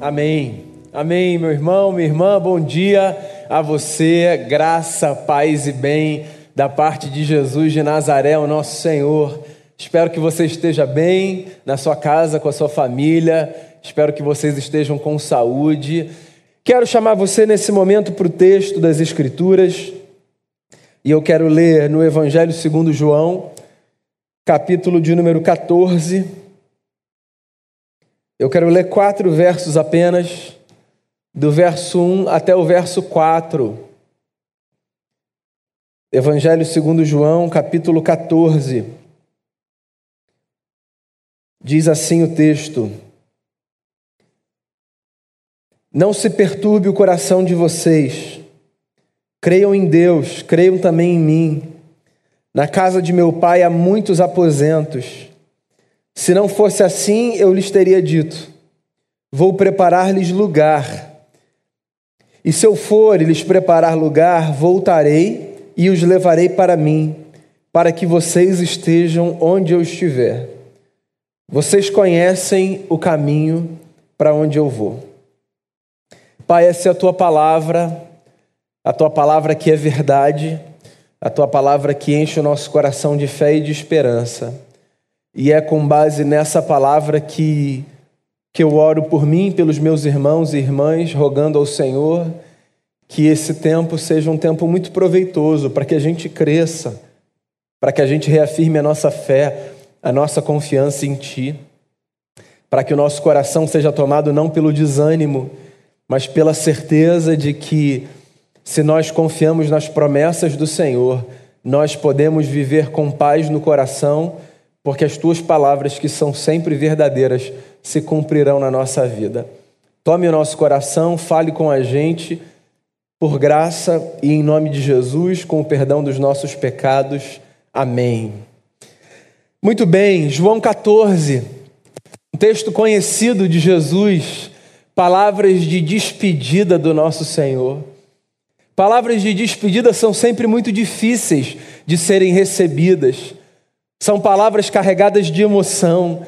Amém. Amém, meu irmão, minha irmã, bom dia a você, graça, paz e bem da parte de Jesus de Nazaré, o nosso Senhor. Espero que você esteja bem na sua casa, com a sua família. Espero que vocês estejam com saúde. Quero chamar você nesse momento para o texto das Escrituras. E eu quero ler no Evangelho segundo João, capítulo de número 14. Eu quero ler quatro versos apenas do verso 1 até o verso 4. Evangelho segundo João, capítulo 14. Diz assim o texto: Não se perturbe o coração de vocês. Creiam em Deus, creiam também em mim. Na casa de meu pai há muitos aposentos. Se não fosse assim, eu lhes teria dito: Vou preparar-lhes lugar. E se eu for lhes preparar lugar, voltarei e os levarei para mim, para que vocês estejam onde eu estiver. Vocês conhecem o caminho para onde eu vou. Pai, essa é a tua palavra, a tua palavra que é verdade, a tua palavra que enche o nosso coração de fé e de esperança. E é com base nessa palavra que que eu oro por mim, pelos meus irmãos e irmãs, rogando ao Senhor que esse tempo seja um tempo muito proveitoso para que a gente cresça, para que a gente reafirme a nossa fé, a nossa confiança em Ti, para que o nosso coração seja tomado não pelo desânimo, mas pela certeza de que, se nós confiamos nas promessas do Senhor, nós podemos viver com paz no coração, porque as Tuas palavras, que são sempre verdadeiras, se cumprirão na nossa vida. Tome o nosso coração, fale com a gente, por graça e em nome de Jesus, com o perdão dos nossos pecados. Amém. Muito bem, João 14, um texto conhecido de Jesus, palavras de despedida do nosso Senhor. Palavras de despedida são sempre muito difíceis de serem recebidas. São palavras carregadas de emoção,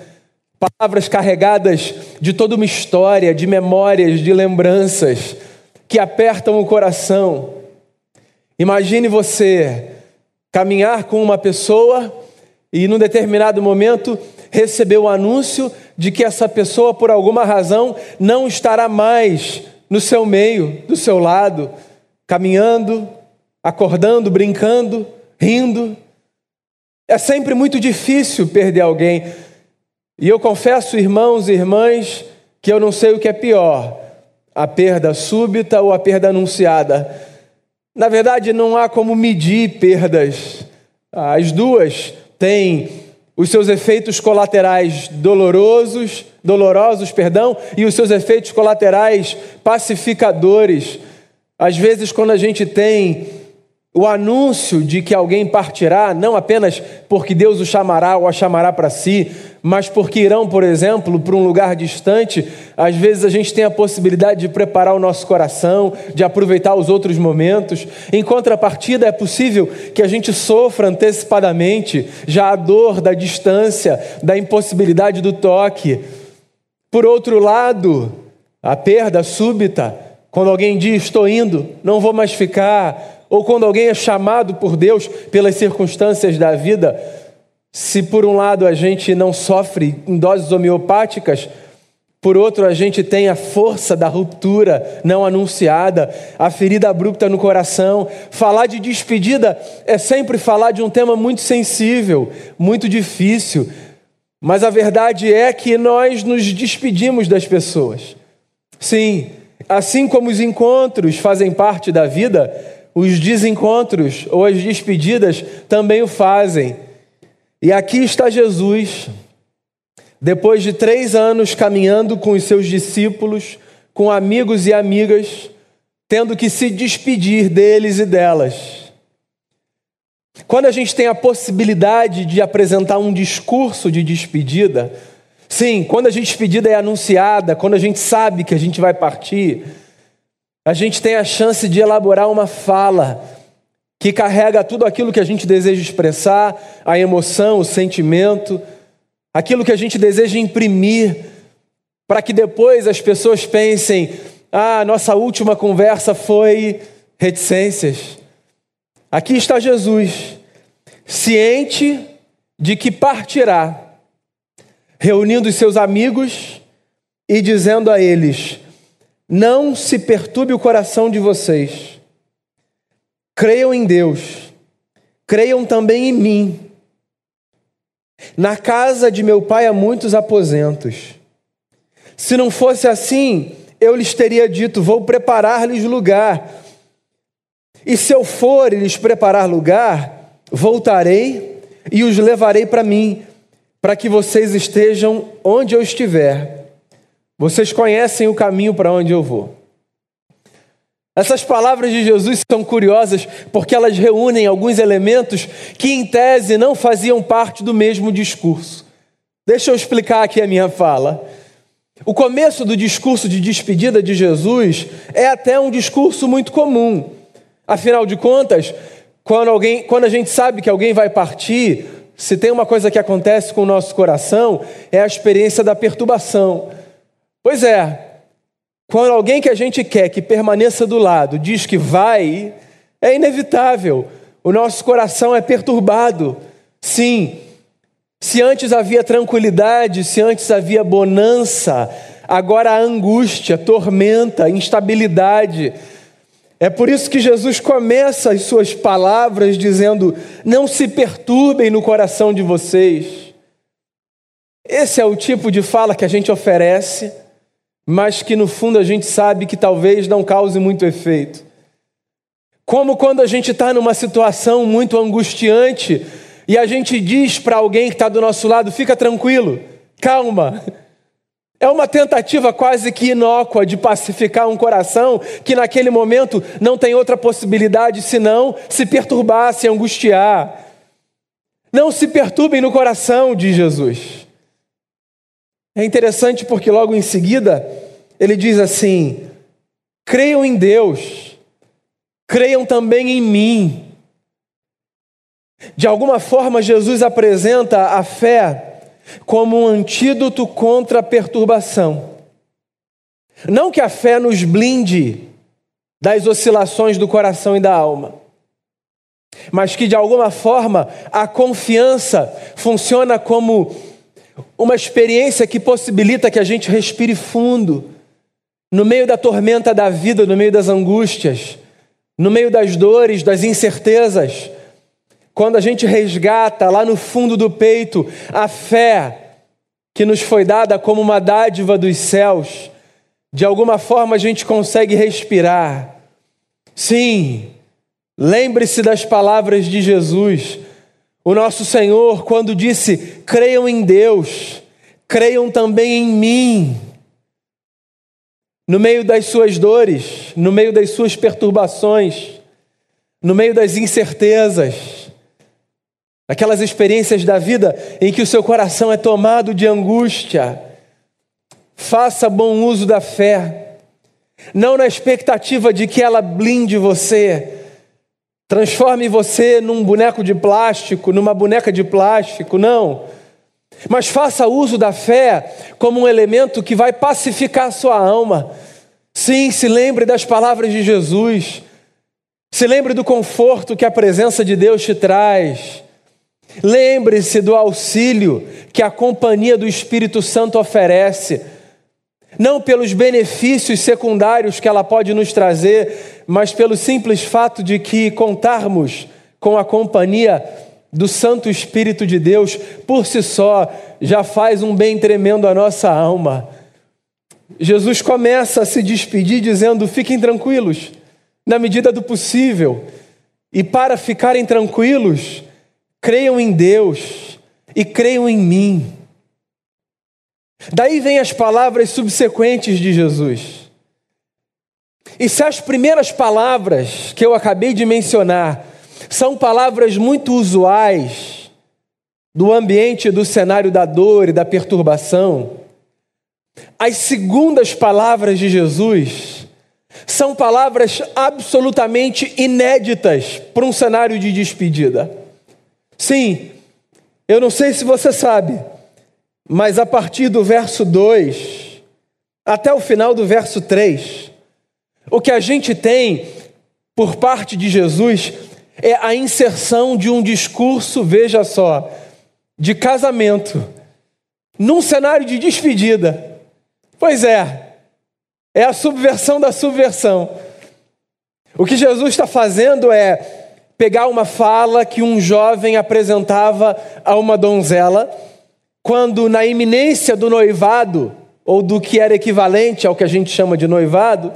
palavras carregadas de toda uma história, de memórias, de lembranças que apertam o coração. Imagine você caminhar com uma pessoa e, num determinado momento, receber o anúncio de que essa pessoa, por alguma razão, não estará mais no seu meio, do seu lado, caminhando, acordando, brincando, rindo. É sempre muito difícil perder alguém. E eu confesso, irmãos e irmãs, que eu não sei o que é pior: a perda súbita ou a perda anunciada. Na verdade, não há como medir perdas. As duas têm os seus efeitos colaterais dolorosos, dolorosos, perdão, e os seus efeitos colaterais pacificadores. Às vezes, quando a gente tem o anúncio de que alguém partirá, não apenas porque Deus o chamará ou a chamará para si, mas porque irão, por exemplo, para um lugar distante, às vezes a gente tem a possibilidade de preparar o nosso coração, de aproveitar os outros momentos. Em contrapartida, é possível que a gente sofra antecipadamente já a dor da distância, da impossibilidade do toque. Por outro lado, a perda súbita, quando alguém diz estou indo, não vou mais ficar, ou quando alguém é chamado por Deus pelas circunstâncias da vida, se por um lado a gente não sofre em doses homeopáticas, por outro a gente tem a força da ruptura não anunciada, a ferida abrupta no coração. Falar de despedida é sempre falar de um tema muito sensível, muito difícil, mas a verdade é que nós nos despedimos das pessoas. Sim, assim como os encontros fazem parte da vida, os desencontros ou as despedidas também o fazem. E aqui está Jesus, depois de três anos caminhando com os seus discípulos, com amigos e amigas, tendo que se despedir deles e delas. Quando a gente tem a possibilidade de apresentar um discurso de despedida, sim, quando a despedida é anunciada, quando a gente sabe que a gente vai partir, a gente tem a chance de elaborar uma fala que carrega tudo aquilo que a gente deseja expressar, a emoção, o sentimento, aquilo que a gente deseja imprimir para que depois as pessoas pensem: ah, nossa última conversa foi reticências. Aqui está Jesus, ciente de que partirá, reunindo os seus amigos e dizendo a eles: Não se perturbe o coração de vocês. Creiam em Deus, creiam também em mim. Na casa de meu pai há muitos aposentos. Se não fosse assim, eu lhes teria dito: Vou preparar-lhes lugar. E se eu for e lhes preparar lugar, voltarei e os levarei para mim, para que vocês estejam onde eu estiver. Vocês conhecem o caminho para onde eu vou. Essas palavras de Jesus são curiosas porque elas reúnem alguns elementos que, em tese, não faziam parte do mesmo discurso. Deixa eu explicar aqui a minha fala. O começo do discurso de despedida de Jesus é até um discurso muito comum. Afinal de contas, quando, alguém, quando a gente sabe que alguém vai partir, se tem uma coisa que acontece com o nosso coração, é a experiência da perturbação. Pois é, quando alguém que a gente quer que permaneça do lado diz que vai, é inevitável. O nosso coração é perturbado. Sim, se antes havia tranquilidade, se antes havia bonança, agora há angústia, tormenta, instabilidade. É por isso que Jesus começa as suas palavras dizendo: Não se perturbem no coração de vocês. Esse é o tipo de fala que a gente oferece, mas que no fundo a gente sabe que talvez não cause muito efeito. Como quando a gente está numa situação muito angustiante, e a gente diz para alguém que está do nosso lado: fica tranquilo, calma. É uma tentativa quase que inócua de pacificar um coração que naquele momento não tem outra possibilidade senão se perturbar, se angustiar. Não se perturbem no coração, diz Jesus. É interessante porque logo em seguida ele diz assim: creiam em Deus, creiam também em mim. De alguma forma, Jesus apresenta a fé como um antídoto contra a perturbação. Não que a fé nos blinde das oscilações do coração e da alma, mas que de alguma forma a confiança funciona como uma experiência que possibilita que a gente respire fundo no meio da tormenta da vida, no meio das angústias, no meio das dores, das incertezas quando a gente resgata lá no fundo do peito a fé que nos foi dada como uma dádiva dos céus, de alguma forma a gente consegue respirar. Sim, lembre-se das palavras de Jesus, o nosso Senhor, quando disse: creiam em Deus, creiam também em mim. No meio das suas dores, no meio das suas perturbações, no meio das incertezas, aquelas experiências da vida em que o seu coração é tomado de angústia. Faça bom uso da fé, não na expectativa de que ela blinde você, transforme você num boneco de plástico, numa boneca de plástico, não. Mas faça uso da fé como um elemento que vai pacificar sua alma. Sim, se lembre das palavras de Jesus. Se lembre do conforto que a presença de Deus te traz. Lembre-se do auxílio que a companhia do Espírito Santo oferece, não pelos benefícios secundários que ela pode nos trazer, mas pelo simples fato de que contarmos com a companhia do Santo Espírito de Deus por si só já faz um bem tremendo à nossa alma. Jesus começa a se despedir dizendo: fiquem tranquilos, na medida do possível, e para ficarem tranquilos, creiam em Deus e creiam em mim. Daí vem as palavras subsequentes de Jesus. E se as primeiras palavras que eu acabei de mencionar são palavras muito usuais do ambiente do cenário da dor e da perturbação, as segundas palavras de Jesus são palavras absolutamente inéditas para um cenário de despedida. Sim, eu não sei se você sabe, mas a partir do verso 2, até o final do verso 3, o que a gente tem por parte de Jesus é a inserção de um discurso, veja só, de casamento, num cenário de despedida. Pois é, é a subversão da subversão. O que Jesus está fazendo é pegar uma fala que um jovem apresentava a uma donzela, quando na iminência do noivado, ou do que era equivalente ao que a gente chama de noivado,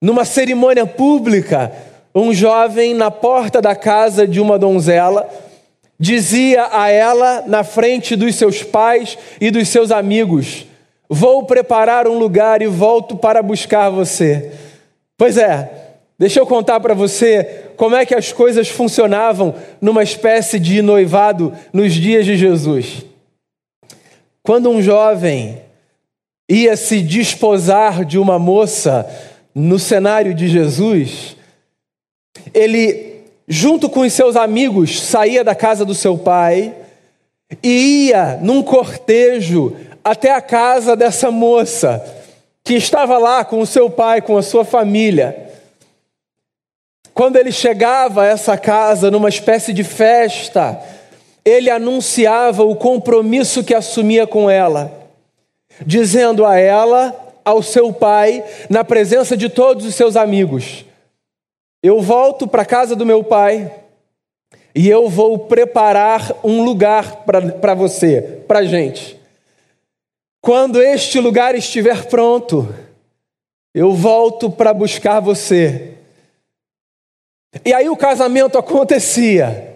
numa cerimônia pública, um jovem na porta da casa de uma donzela dizia a ela, na frente dos seus pais e dos seus amigos: Vou preparar um lugar e volto para buscar você. Pois é, deixa eu contar para você como é que as coisas funcionavam numa espécie de noivado nos dias de Jesus. Quando um jovem ia se desposar de uma moça no cenário de Jesus, ele, junto com os seus amigos, saía da casa do seu pai e ia num cortejo até a casa dessa moça, que estava lá com o seu pai, com a sua família. Quando ele chegava a essa casa numa espécie de festa, ele anunciava o compromisso que assumia com ela, dizendo a ela, ao seu pai, na presença de todos os seus amigos: Eu volto para a casa do meu pai e eu vou preparar um lugar para você, para a gente. Quando este lugar estiver pronto, eu volto para buscar você e aí o casamento acontecia.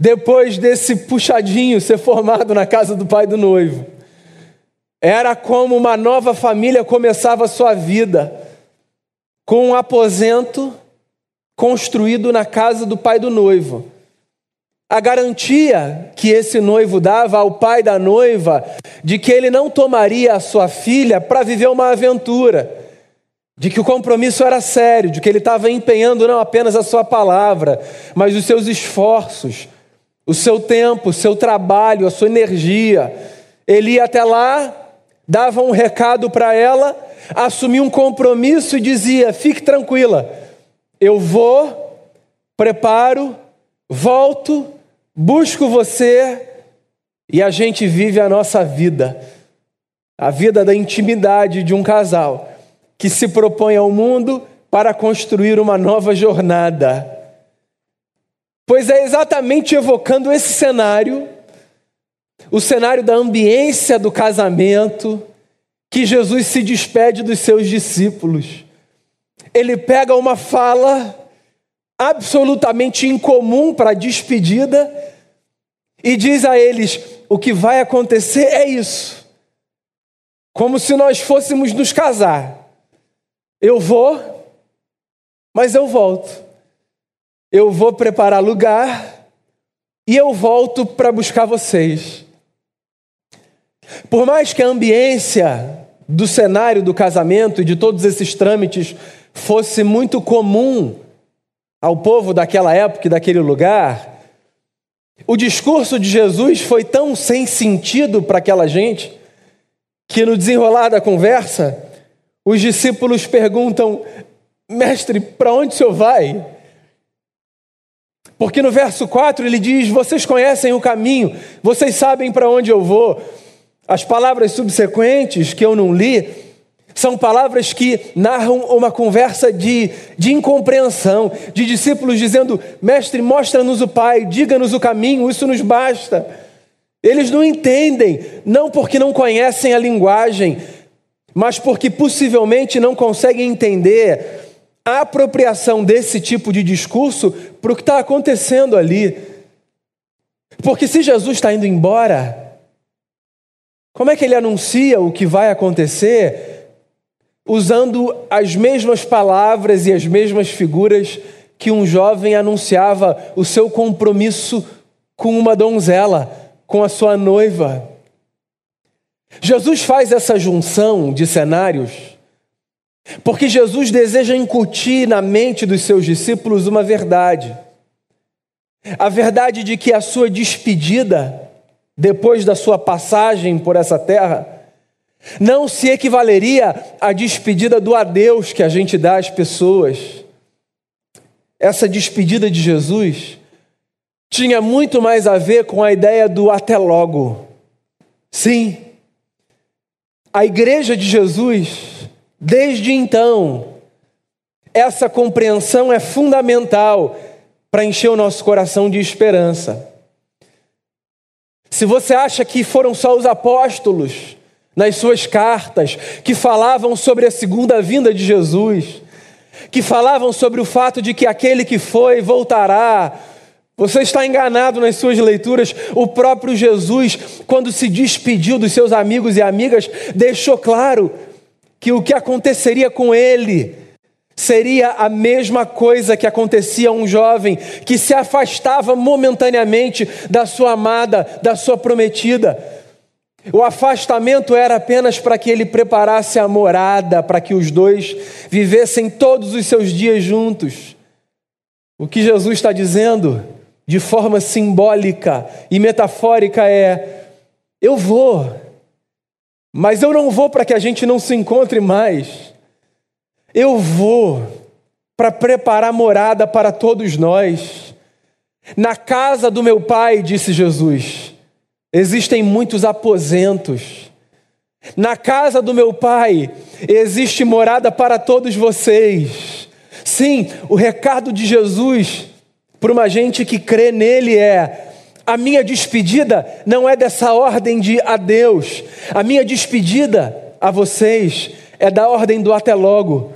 Depois desse puxadinho ser formado na casa do pai do noivo. Era como uma nova família começava a sua vida, com um aposento construído na casa do pai do noivo. A garantia que esse noivo dava ao pai da noiva de que ele não tomaria a sua filha para viver uma aventura de que o compromisso era sério, de que ele estava empenhando não apenas a sua palavra, mas os seus esforços, o seu tempo, o seu trabalho, a sua energia. Ele ia até lá, dava um recado para ela, assumia um compromisso e dizia: fique tranquila, eu vou, preparo, volto, busco você e a gente vive a nossa vida, a vida da intimidade de um casal que se propõe ao mundo para construir uma nova jornada. Pois é exatamente evocando esse cenário, o cenário da ambiência do casamento, que Jesus se despede dos seus discípulos. Ele pega uma fala absolutamente incomum para a despedida e diz a eles: o que vai acontecer é isso. Como se nós fôssemos nos casar. Eu vou, mas eu volto. Eu vou preparar lugar e eu volto para buscar vocês. Por mais que a ambiência do cenário do casamento e de todos esses trâmites fosse muito comum ao povo daquela época e daquele lugar, o discurso de Jesus foi tão sem sentido para aquela gente que no desenrolar da conversa, os discípulos perguntam: Mestre, para onde o senhor vai? Porque no verso 4 ele diz: Vocês conhecem o caminho, vocês sabem para onde eu vou. As palavras subsequentes que eu não li são palavras que narram uma conversa de, de incompreensão, de discípulos dizendo: Mestre, mostra-nos o Pai, diga-nos o caminho, isso nos basta. Eles não entendem, não porque não conhecem a linguagem, mas porque possivelmente não conseguem entender a apropriação desse tipo de discurso para o que está acontecendo ali. Porque se Jesus está indo embora, como é que ele anuncia o que vai acontecer usando as mesmas palavras e as mesmas figuras que um jovem anunciava o seu compromisso com uma donzela, com a sua noiva? Jesus faz essa junção de cenários porque Jesus deseja incutir na mente dos seus discípulos uma verdade. A verdade de que a sua despedida, depois da sua passagem por essa terra, não se equivaleria à despedida do adeus que a gente dá às pessoas. Essa despedida de Jesus tinha muito mais a ver com a ideia do até logo. Sim, a igreja de Jesus, desde então, essa compreensão é fundamental para encher o nosso coração de esperança. Se você acha que foram só os apóstolos, nas suas cartas, que falavam sobre a segunda vinda de Jesus, que falavam sobre o fato de que aquele que foi voltará, você está enganado nas suas leituras. O próprio Jesus, quando se despediu dos seus amigos e amigas, deixou claro que o que aconteceria com ele seria a mesma coisa que acontecia a um jovem que se afastava momentaneamente da sua amada, da sua prometida. O afastamento era apenas para que ele preparasse a morada, para que os dois vivessem todos os seus dias juntos. O que Jesus está dizendo? de forma simbólica e metafórica é: eu vou, mas eu não vou para que a gente não se encontre mais. Eu vou para preparar morada para todos nós. Na casa do meu pai, disse Jesus, existem muitos aposentos. Na casa do meu pai existe morada para todos vocês. Sim, o recado de Jesus para uma gente que crê nele é: a minha despedida não é dessa ordem de adeus, a minha despedida a vocês é da ordem do até logo,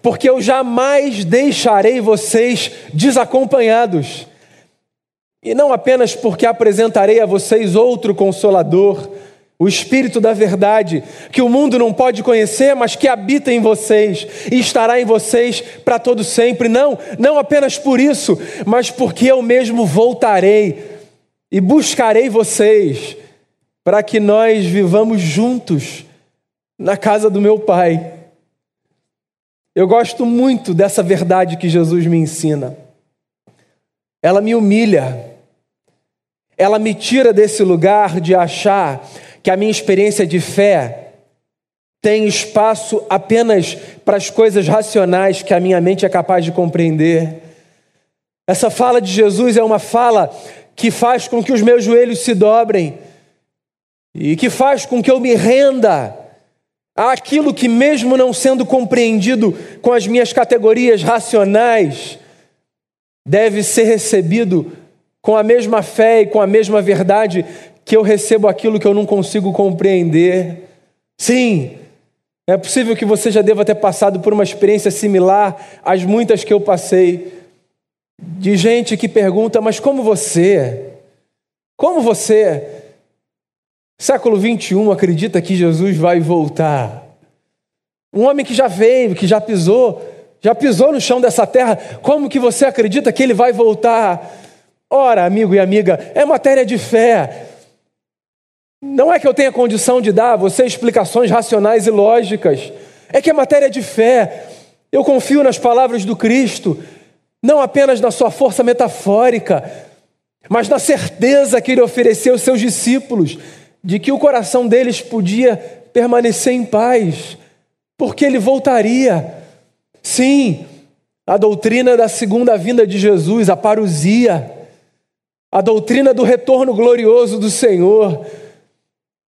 porque eu jamais deixarei vocês desacompanhados, e não apenas porque apresentarei a vocês outro consolador, o Espírito da Verdade, que o mundo não pode conhecer, mas que habita em vocês e estará em vocês para todo sempre. Não, não apenas por isso, mas porque eu mesmo voltarei e buscarei vocês para que nós vivamos juntos na casa do meu Pai. Eu gosto muito dessa verdade que Jesus me ensina. Ela me humilha. Ela me tira desse lugar de achar que a minha experiência de fé tem espaço apenas para as coisas racionais que a minha mente é capaz de compreender. Essa fala de Jesus é uma fala que faz com que os meus joelhos se dobrem e que faz com que eu me renda àquilo que, mesmo não sendo compreendido com as minhas categorias racionais, deve ser recebido com a mesma fé e com a mesma verdade que eu recebo aquilo que eu não consigo compreender. Sim, é possível que você já deva ter passado por uma experiência similar às muitas que eu passei, de gente que pergunta: Mas como você? Como você? Século 21 acredita que Jesus vai voltar. Um homem que já veio, que já pisou, já pisou no chão dessa terra, como que você acredita que ele vai voltar? Ora, amigo e amiga, é matéria de fé. Não é que eu tenha condição de dar a você explicações racionais e lógicas, é que é matéria de fé. Eu confio nas palavras do Cristo, não apenas na sua força metafórica, mas na certeza que ele ofereceu aos seus discípulos de que o coração deles podia permanecer em paz, porque ele voltaria. Sim, a doutrina da segunda vinda de Jesus, a parousia, a doutrina do retorno glorioso do Senhor,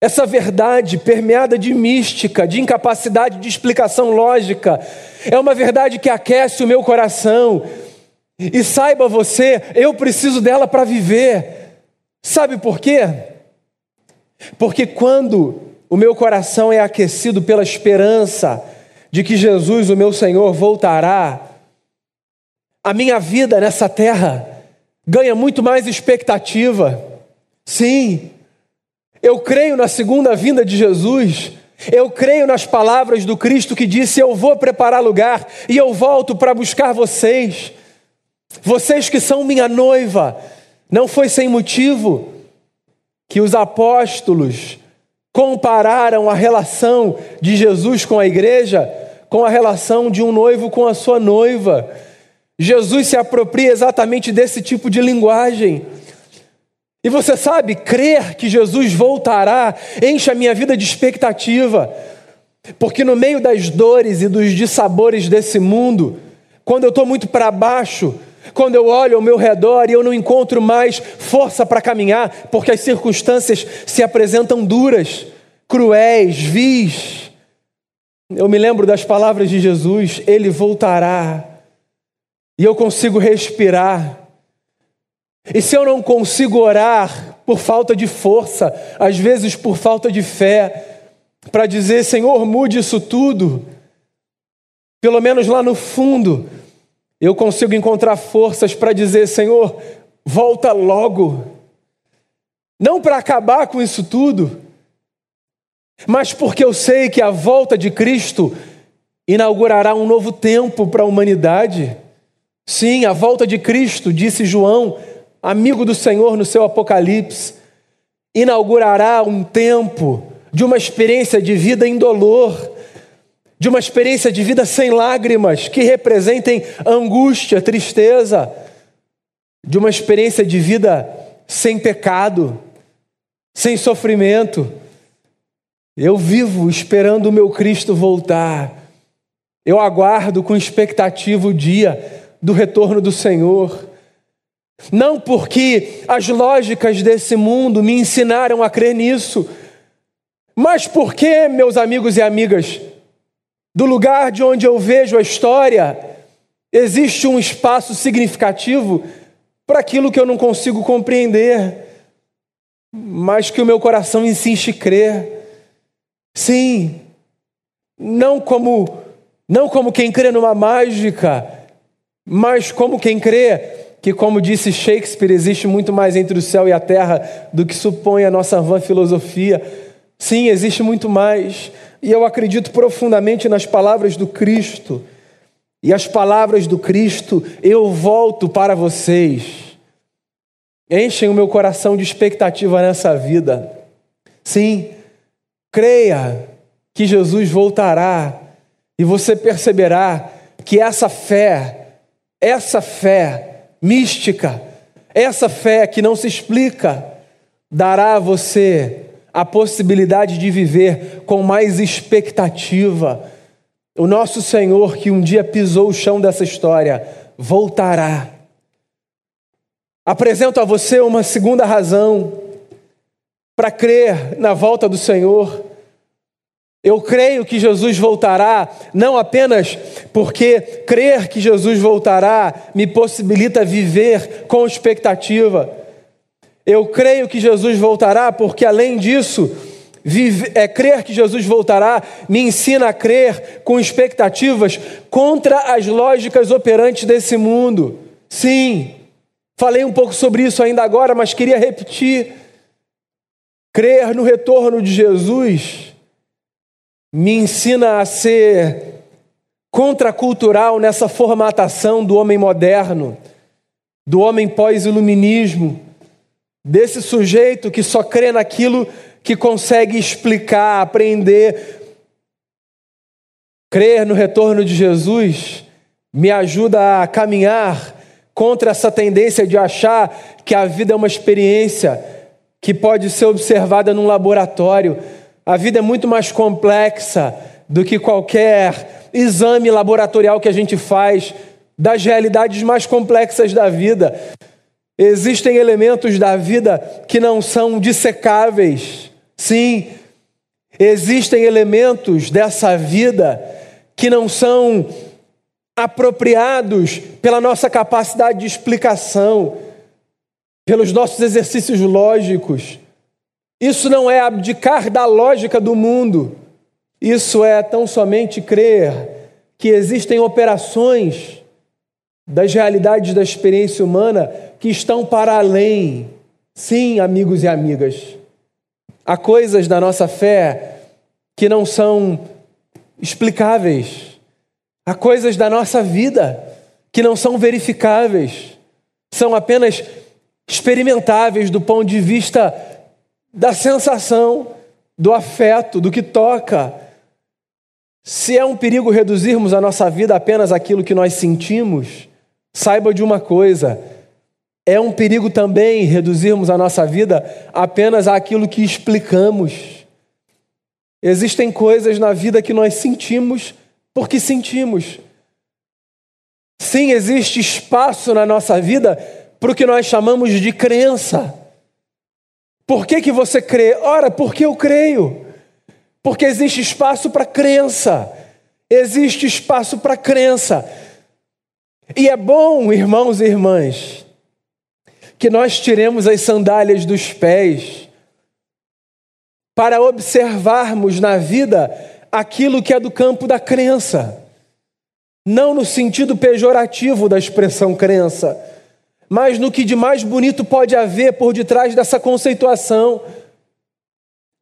essa verdade permeada de mística, de incapacidade de explicação lógica, é uma verdade que aquece o meu coração. E saiba você, eu preciso dela para viver. Sabe por quê? Porque quando o meu coração é aquecido pela esperança de que Jesus, o meu Senhor, voltará, a minha vida nessa terra ganha muito mais expectativa. Sim, eu creio na segunda vinda de Jesus. Eu creio nas palavras do Cristo que disse: Eu vou preparar lugar e eu volto para buscar vocês. Vocês que são minha noiva. Não foi sem motivo que os apóstolos compararam a relação de Jesus com a igreja com a relação de um noivo com a sua noiva. Jesus se apropria exatamente desse tipo de linguagem. E você sabe, crer que Jesus voltará enche a minha vida de expectativa, porque no meio das dores e dos dissabores desse mundo, quando eu estou muito para baixo, quando eu olho ao meu redor e eu não encontro mais força para caminhar, porque as circunstâncias se apresentam duras, cruéis, vis. Eu me lembro das palavras de Jesus: Ele voltará, e eu consigo respirar. E se eu não consigo orar por falta de força, às vezes por falta de fé, para dizer: Senhor, mude isso tudo, pelo menos lá no fundo, eu consigo encontrar forças para dizer: Senhor, volta logo. Não para acabar com isso tudo, mas porque eu sei que a volta de Cristo inaugurará um novo tempo para a humanidade. Sim, a volta de Cristo, disse João, amigo do Senhor no seu Apocalipse, inaugurará um tempo de uma experiência de vida indolor, de uma experiência de vida sem lágrimas, que representem angústia, tristeza, de uma experiência de vida sem pecado, sem sofrimento. Eu vivo esperando o meu Cristo voltar. Eu aguardo com expectativa o dia do retorno do Senhor. Não porque as lógicas desse mundo me ensinaram a crer nisso, mas porque, meus amigos e amigas, do lugar de onde eu vejo a história, existe um espaço significativo para aquilo que eu não consigo compreender, mas que o meu coração insiste crer. Sim, não como não como quem crê numa mágica, mas como quem crê que, como disse Shakespeare, existe muito mais entre o céu e a terra do que supõe a nossa vã filosofia. Sim, existe muito mais. E eu acredito profundamente nas palavras do Cristo. E as palavras do Cristo, eu volto para vocês. Enchem o meu coração de expectativa nessa vida. Sim, creia que Jesus voltará e você perceberá que essa fé, essa fé mística, essa fé que não se explica, dará a você a possibilidade de viver com mais expectativa. O nosso Senhor, que um dia pisou o chão dessa história, voltará. Apresento a você uma segunda razão para crer na volta do Senhor. Eu creio que Jesus voltará, não apenas porque crer que Jesus voltará me possibilita viver com expectativa, eu creio que Jesus voltará, porque além disso, vive, é, crer que Jesus voltará me ensina a crer com expectativas contra as lógicas operantes desse mundo. Sim, falei um pouco sobre isso ainda agora, mas queria repetir. Crer no retorno de Jesus me ensina a ser contracultural nessa formatação do homem moderno, do homem pós-iluminismo desse sujeito que só crê naquilo que consegue explicar, aprender. Crer no retorno de Jesus me ajuda a caminhar contra essa tendência de achar que a vida é uma experiência que pode ser observada num laboratório. A vida é muito mais complexa do que qualquer exame laboratorial que a gente faz das realidades mais complexas da vida. Existem elementos da vida que não são dissecáveis. Sim, existem elementos dessa vida que não são apropriados pela nossa capacidade de explicação, pelos nossos exercícios lógicos. Isso não é abdicar da lógica do mundo, isso é tão somente crer que existem operações das realidades da experiência humana que estão para além. Sim, amigos e amigas, há coisas da nossa fé que não são explicáveis, há coisas da nossa vida que não são verificáveis, são apenas experimentáveis do ponto de vista da sensação, do afeto, do que toca. Se é um perigo reduzirmos a nossa vida apenas aquilo que nós sentimos, saiba de uma coisa: É um perigo também reduzirmos a nossa vida apenas àquilo que explicamos. Existem coisas na vida que nós sentimos porque sentimos. Sim, existe espaço na nossa vida para o que nós chamamos de crença. Por que, que você crê? Ora, porque eu creio. Porque existe espaço para crença. Existe espaço para crença. E é bom, irmãos e irmãs, que nós tiremos as sandálias dos pés para observarmos na vida aquilo que é do campo da crença. Não no sentido pejorativo da expressão crença, mas no que de mais bonito pode haver por detrás dessa conceituação.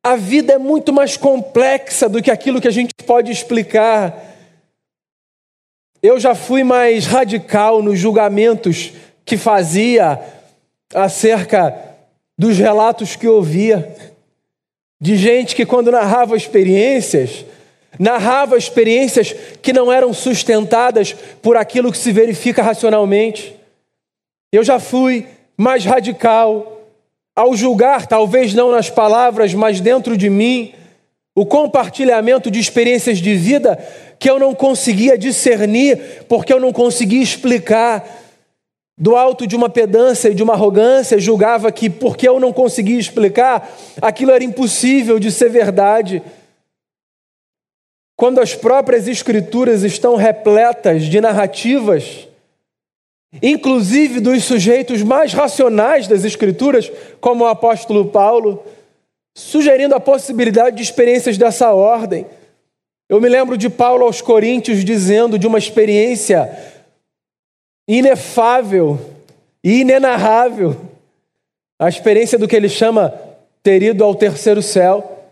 A vida é muito mais complexa do que aquilo que a gente pode explicar. Eu já fui mais radical nos julgamentos que fazia acerca dos relatos que ouvia, de gente que, quando narrava experiências, narrava experiências que não eram sustentadas por aquilo que se verifica racionalmente. Eu já fui mais radical ao julgar, talvez não nas palavras, mas dentro de mim, o compartilhamento de experiências de vida que eu não conseguia discernir, porque eu não conseguia explicar. Do alto de uma pedância e de uma arrogância, julgava que, porque eu não conseguia explicar, aquilo era impossível de ser verdade. Quando as próprias Escrituras estão repletas de narrativas inclusive dos sujeitos mais racionais das Escrituras, como o apóstolo Paulo, sugerindo a possibilidade de experiências dessa ordem. Eu me lembro de Paulo aos Coríntios dizendo de uma experiência inefável e inenarrável, a experiência do que ele chama ter ido ao terceiro céu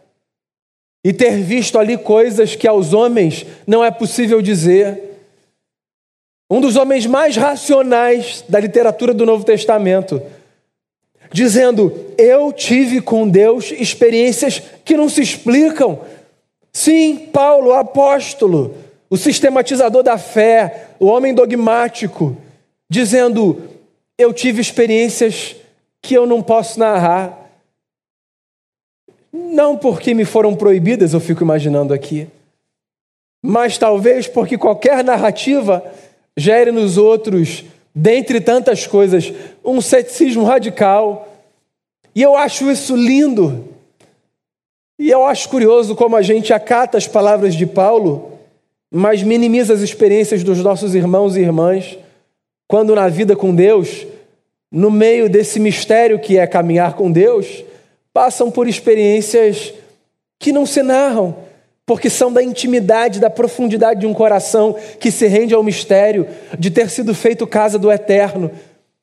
e ter visto ali coisas que aos homens não é possível dizer um dos homens mais racionais da literatura do Novo Testamento, dizendo: Eu tive com Deus experiências que não se explicam. Sim, Paulo, apóstolo, o sistematizador da fé, o homem dogmático, dizendo: Eu tive experiências que eu não posso narrar. Não porque me foram proibidas, eu fico imaginando aqui, mas talvez porque qualquer narrativa gere nos outros, dentre tantas coisas, um ceticismo radical. E eu acho isso lindo. E eu acho curioso como a gente acata as palavras de Paulo, mas minimiza as experiências dos nossos irmãos e irmãs, quando na vida com Deus, no meio desse mistério que é caminhar com Deus, passam por experiências que não se narram, porque são da intimidade, da profundidade de um coração que se rende ao mistério de ter sido feito casa do eterno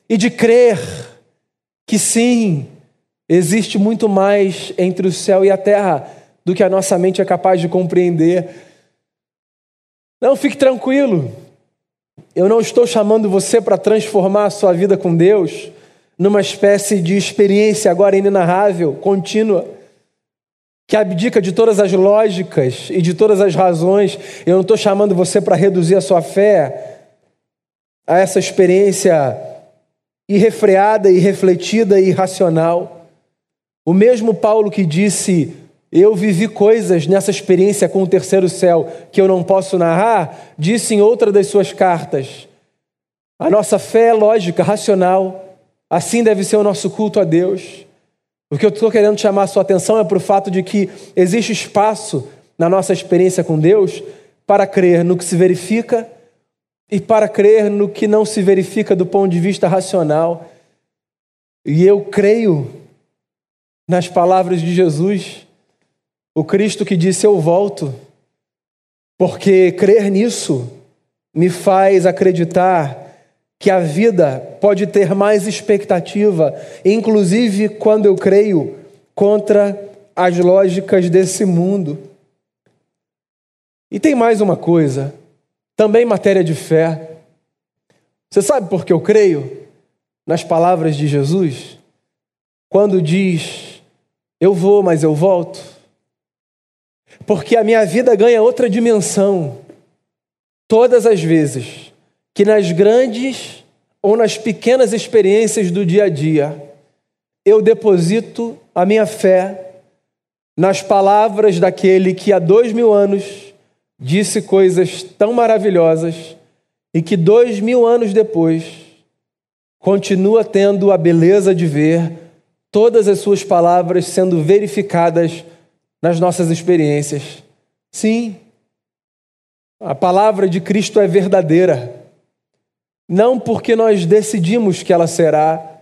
e de crer que sim, existe muito mais entre o céu e a terra do que a nossa mente é capaz de compreender. Não, fique tranquilo. Eu não estou chamando você para transformar a sua vida com Deus numa espécie de experiência agora inenarrável, contínua que abdica de todas as lógicas e de todas as razões. Eu não estou chamando você para reduzir a sua fé a essa experiência irrefreada, irrefletida e irracional. O mesmo Paulo que disse: Eu vivi coisas nessa experiência com o terceiro céu que eu não posso narrar, disse em outra das suas cartas: A nossa fé é lógica, racional, assim deve ser o nosso culto a Deus. O que eu estou querendo chamar a sua atenção é para o fato de que existe espaço na nossa experiência com Deus para crer no que se verifica e para crer no que não se verifica do ponto de vista racional. E eu creio nas palavras de Jesus, o Cristo que disse: Eu volto, porque crer nisso me faz acreditar que a vida pode ter mais expectativa, inclusive quando eu creio contra as lógicas desse mundo. E tem mais uma coisa, também matéria de fé. Você sabe por que eu creio nas palavras de Jesus? Quando diz: Eu vou, mas eu volto. Porque a minha vida ganha outra dimensão todas as vezes que nas grandes ou nas pequenas experiências do dia a dia, eu deposito a minha fé nas palavras daquele que há dois mil anos disse coisas tão maravilhosas e que dois mil anos depois continua tendo a beleza de ver todas as suas palavras sendo verificadas nas nossas experiências. Sim, a palavra de Cristo é verdadeira. Não porque nós decidimos que ela será,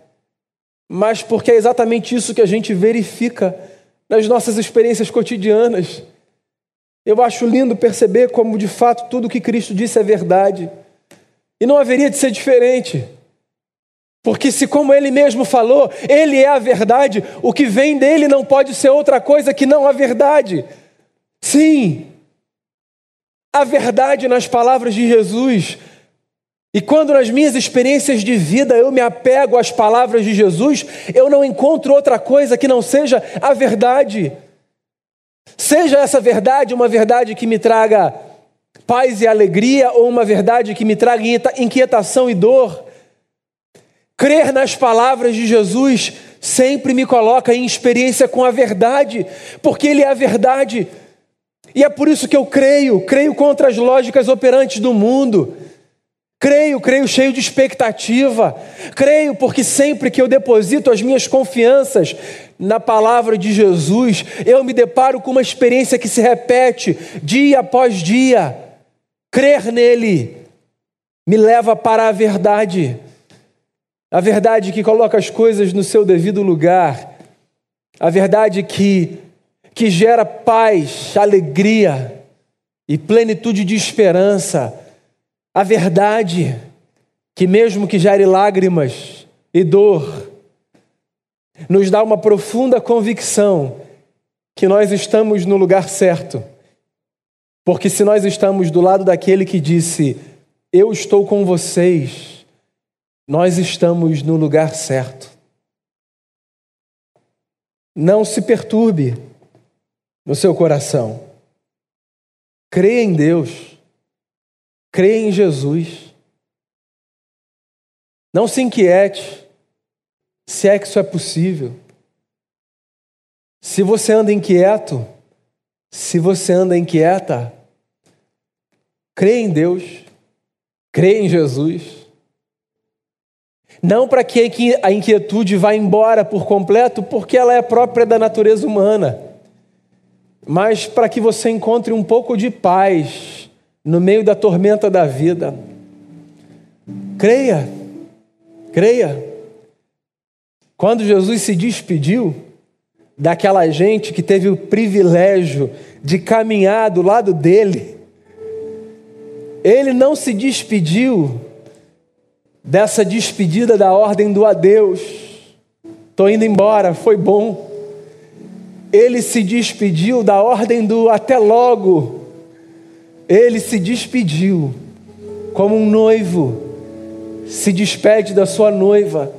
mas porque é exatamente isso que a gente verifica nas nossas experiências cotidianas. Eu acho lindo perceber como de fato tudo o que Cristo disse é verdade. E não haveria de ser diferente. Porque, se, como ele mesmo falou, ele é a verdade, o que vem dele não pode ser outra coisa que não a verdade. Sim, a verdade nas palavras de Jesus. E quando nas minhas experiências de vida eu me apego às palavras de Jesus, eu não encontro outra coisa que não seja a verdade. Seja essa verdade uma verdade que me traga paz e alegria, ou uma verdade que me traga inquietação e dor. Crer nas palavras de Jesus sempre me coloca em experiência com a verdade, porque Ele é a verdade. E é por isso que eu creio, creio contra as lógicas operantes do mundo. Creio, creio cheio de expectativa. Creio porque sempre que eu deposito as minhas confianças na palavra de Jesus, eu me deparo com uma experiência que se repete dia após dia. Crer nele me leva para a verdade. A verdade que coloca as coisas no seu devido lugar. A verdade que, que gera paz, alegria e plenitude de esperança. A verdade que, mesmo que gere lágrimas e dor, nos dá uma profunda convicção que nós estamos no lugar certo. Porque se nós estamos do lado daquele que disse: Eu estou com vocês nós estamos no lugar certo. Não se perturbe no seu coração. Creia em Deus. Creia em Jesus. Não se inquiete se é que isso é possível. Se você anda inquieto, se você anda inquieta, creia em Deus, creia em Jesus. Não para que a inquietude vá embora por completo, porque ela é própria da natureza humana, mas para que você encontre um pouco de paz no meio da tormenta da vida. Creia, creia. Quando Jesus se despediu daquela gente que teve o privilégio de caminhar do lado dele, ele não se despediu dessa despedida da ordem do adeus. Estou indo embora, foi bom. Ele se despediu da ordem do até logo. Ele se despediu como um noivo se despede da sua noiva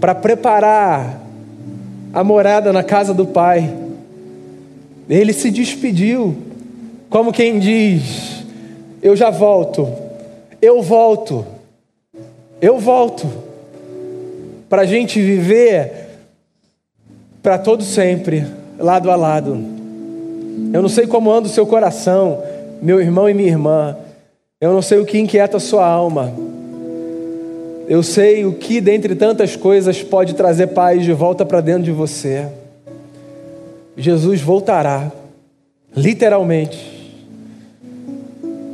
para preparar a morada na casa do Pai. Ele se despediu como quem diz: Eu já volto, eu volto eu volto para a gente viver para todo sempre, lado a lado. Eu não sei como anda o seu coração, meu irmão e minha irmã. Eu não sei o que inquieta a sua alma. Eu sei o que, dentre tantas coisas, pode trazer paz de volta para dentro de você. Jesus voltará, literalmente.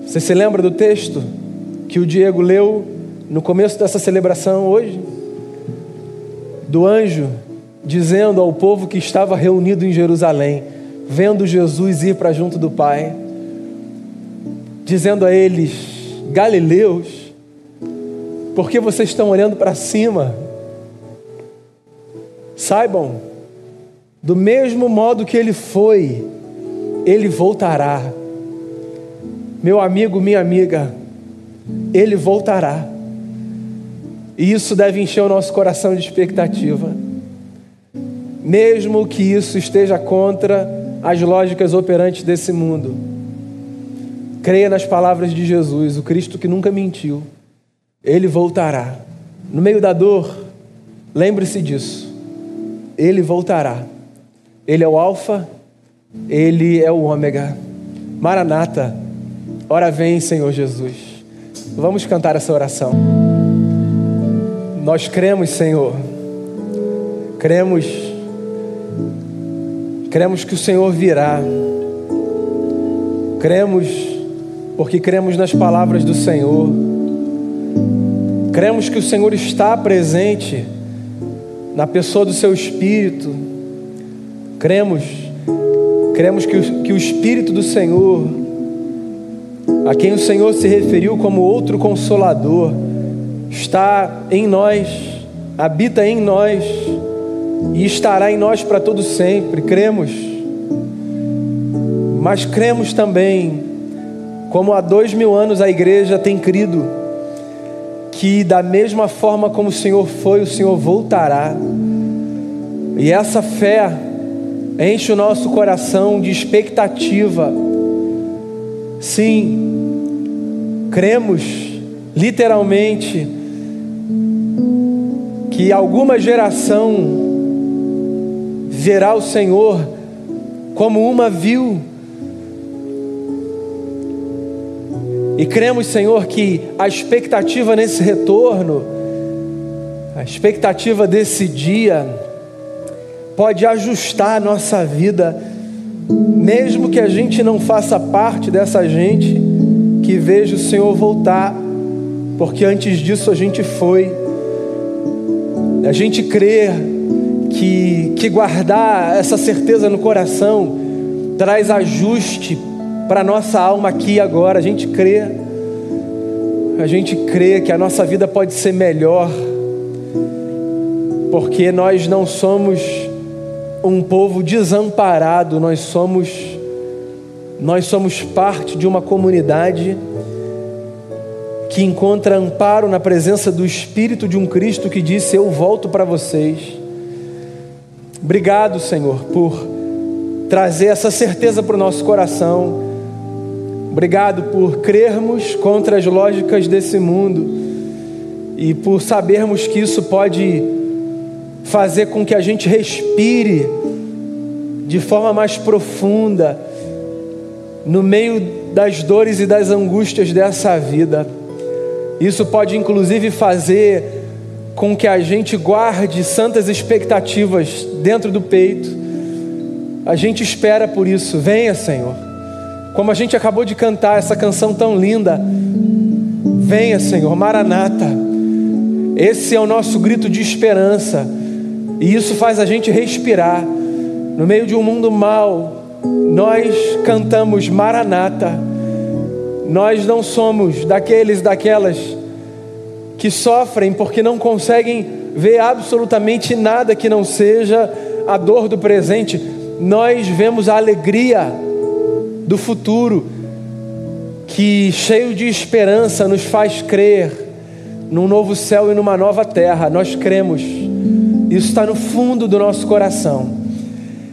Você se lembra do texto que o Diego leu no começo dessa celebração hoje, do anjo dizendo ao povo que estava reunido em Jerusalém, vendo Jesus ir para junto do Pai, dizendo a eles: Galileus, por que vocês estão olhando para cima? Saibam, do mesmo modo que ele foi, ele voltará. Meu amigo, minha amiga, ele voltará. E isso deve encher o nosso coração de expectativa. Mesmo que isso esteja contra as lógicas operantes desse mundo. Creia nas palavras de Jesus, o Cristo que nunca mentiu. Ele voltará. No meio da dor, lembre-se disso. Ele voltará. Ele é o Alfa, ele é o Ômega. Maranata, ora vem, Senhor Jesus. Vamos cantar essa oração. Nós cremos, Senhor. Cremos. Cremos que o Senhor virá. Cremos porque cremos nas palavras do Senhor. Cremos que o Senhor está presente na pessoa do seu espírito. Cremos, cremos que o, que o Espírito do Senhor, a quem o Senhor se referiu como outro consolador, está em nós, habita em nós e estará em nós para todo sempre. Cremos, mas cremos também, como há dois mil anos a igreja tem crido, que da mesma forma como o Senhor foi, o Senhor voltará. E essa fé enche o nosso coração de expectativa. Sim, cremos literalmente que alguma geração verá o Senhor como uma viu E cremos, Senhor, que a expectativa nesse retorno, a expectativa desse dia, pode ajustar a nossa vida, mesmo que a gente não faça parte dessa gente que veja o Senhor voltar, porque antes disso a gente foi. A gente crê que, que guardar essa certeza no coração traz ajuste para a nossa alma aqui e agora. A gente crê, a gente crê que a nossa vida pode ser melhor, porque nós não somos um povo desamparado, nós somos nós somos parte de uma comunidade que encontra amparo na presença do Espírito de um Cristo que disse: Eu volto para vocês. Obrigado, Senhor, por trazer essa certeza para o nosso coração Obrigado por crermos contra as lógicas desse mundo e por sabermos que isso pode fazer com que a gente respire de forma mais profunda no meio das dores e das angústias dessa vida. Isso pode inclusive fazer com que a gente guarde santas expectativas dentro do peito. A gente espera por isso. Venha, Senhor. Como a gente acabou de cantar essa canção tão linda. Venha, Senhor, Maranata. Esse é o nosso grito de esperança. E isso faz a gente respirar. No meio de um mundo mau, nós cantamos Maranata. Nós não somos daqueles daquelas que sofrem porque não conseguem ver absolutamente nada que não seja a dor do presente. Nós vemos a alegria do futuro, que cheio de esperança nos faz crer num novo céu e numa nova terra. Nós cremos, isso está no fundo do nosso coração.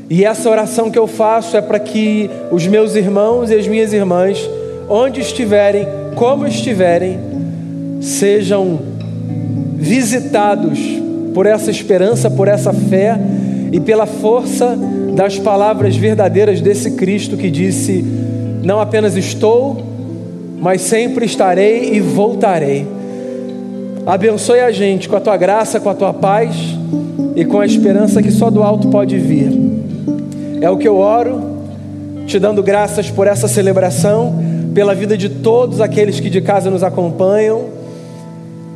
E essa oração que eu faço é para que os meus irmãos e as minhas irmãs, onde estiverem, como estiverem, sejam visitados por essa esperança, por essa fé e pela força das palavras verdadeiras desse Cristo que disse: Não apenas estou, mas sempre estarei e voltarei. Abençoe a gente com a tua graça, com a tua paz e com a esperança que só do alto pode vir. É o que eu oro, te dando graças por essa celebração, pela vida de todos aqueles que de casa nos acompanham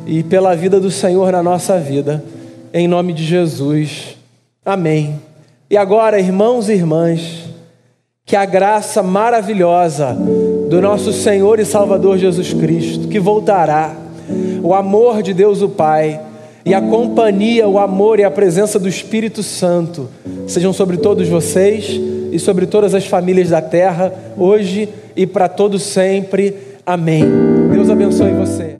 e pela vida do Senhor na nossa vida. Em nome de Jesus. Amém. E agora, irmãos e irmãs, que a graça maravilhosa do nosso Senhor e Salvador Jesus Cristo, que voltará, o amor de Deus o Pai e a companhia, o amor e a presença do Espírito Santo sejam sobre todos vocês e sobre todas as famílias da terra, hoje e para todos sempre. Amém. Deus abençoe você.